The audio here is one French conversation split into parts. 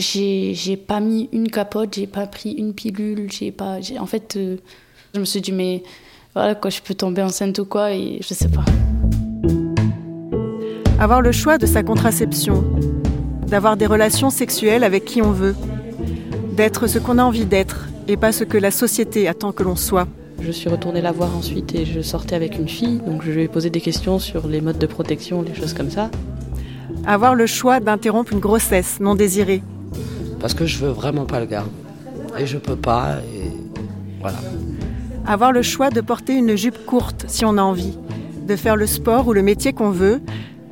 j'ai pas mis une capote, j'ai pas pris une pilule, j'ai pas. En fait, euh, je me suis dit, mais voilà, quoi, je peux tomber enceinte ou quoi, et je sais pas. Avoir le choix de sa contraception, d'avoir des relations sexuelles avec qui on veut, d'être ce qu'on a envie d'être et pas ce que la société attend que l'on soit. Je suis retournée la voir ensuite et je sortais avec une fille, donc je lui ai posé des questions sur les modes de protection, les choses comme ça. Avoir le choix d'interrompre une grossesse non désirée. Parce que je veux vraiment pas le garder. Et je peux pas, et voilà. Avoir le choix de porter une jupe courte si on a envie, de faire le sport ou le métier qu'on veut,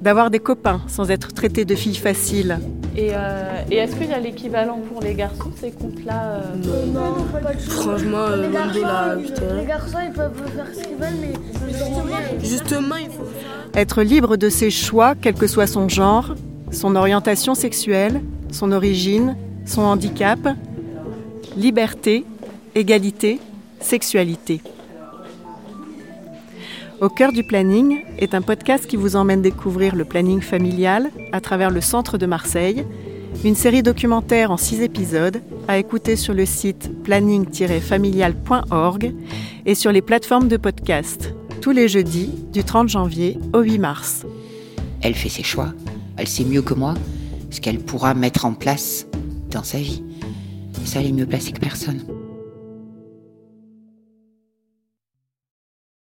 d'avoir des copains sans être traité de fille facile. Et, euh, et est-ce qu'il y a l'équivalent pour les garçons, ces comptes-là euh euh, Non, pas du tout. Franchement, les, garçons, là, les garçons, ils peuvent faire ce qu'ils veulent, mais justement, justement, il faut... Être libre de ses choix, quel que soit son genre, son orientation sexuelle, son origine, son handicap, liberté, égalité, sexualité. Au cœur du planning est un podcast qui vous emmène découvrir le planning familial à travers le centre de Marseille, une série documentaire en six épisodes à écouter sur le site planning-familial.org et sur les plateformes de podcast tous les jeudis du 30 janvier au 8 mars. Elle fait ses choix, elle sait mieux que moi ce qu'elle pourra mettre en place dans sa vie. Ça, elle est mieux placée que personne.